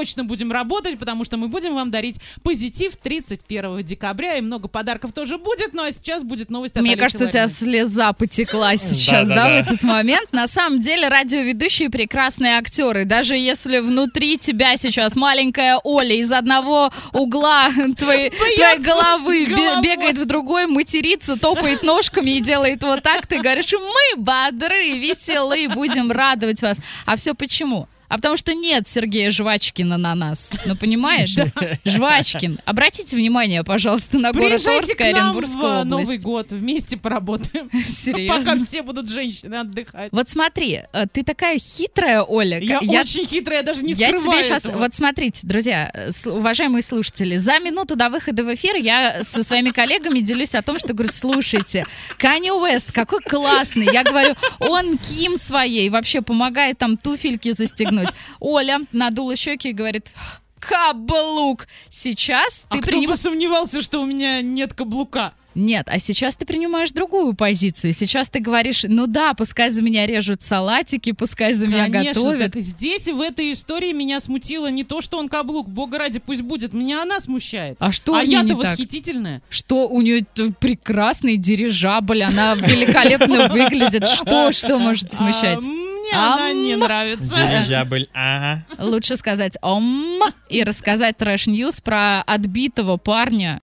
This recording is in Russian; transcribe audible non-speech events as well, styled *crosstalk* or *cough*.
точно будем работать, потому что мы будем вам дарить позитив 31 декабря, и много подарков тоже будет, ну а сейчас будет новость от Мне Олеси кажется, у тебя Лариной. слеза потекла сейчас, да, в этот момент. На самом деле радиоведущие прекрасные актеры. Даже если внутри тебя сейчас маленькая Оля из одного угла *laughs* твоей, головы бе- бегает в другой, матерится, топает ножками и делает вот так, ты говоришь, мы бодры, веселые, будем радовать вас. А все почему? А потому что нет Сергея Жвачкина на нас. Ну, понимаешь? Жвачкин. Обратите внимание, пожалуйста, на город Орск область. Новый год, вместе поработаем. *laughs* Серьезно? Пока все будут женщины отдыхать. Вот смотри, э, ты такая хитрая, Оля. Я, очень хитрая, я даже не я скрываю тебе сейчас, этого. вот смотрите, друзья, э, уважаемые слушатели, за минуту до выхода в эфир я со своими коллегами делюсь о том, что говорю, слушайте, Канни Уэст, какой классный. Я говорю, он Ким своей вообще помогает там туфельки застегнуть. Оля надула щеки и говорит, каблук. Сейчас А ты кто принимаешь... бы сомневался, что у меня нет каблука? Нет, а сейчас ты принимаешь другую позицию. Сейчас ты говоришь, ну да, пускай за меня режут салатики, пускай за меня Конечно, готовят. так здесь, в этой истории, меня смутило не то, что он каблук, бога ради, пусть будет, меня она смущает. А что а я-то восхитительная. Что у нее прекрасный дирижабль, она великолепно выглядит. Что, что может смущать? А, мне Ам. она не нравится. Дирижабль, ага. Лучше сказать «ом» и рассказать трэш-news про отбитого парня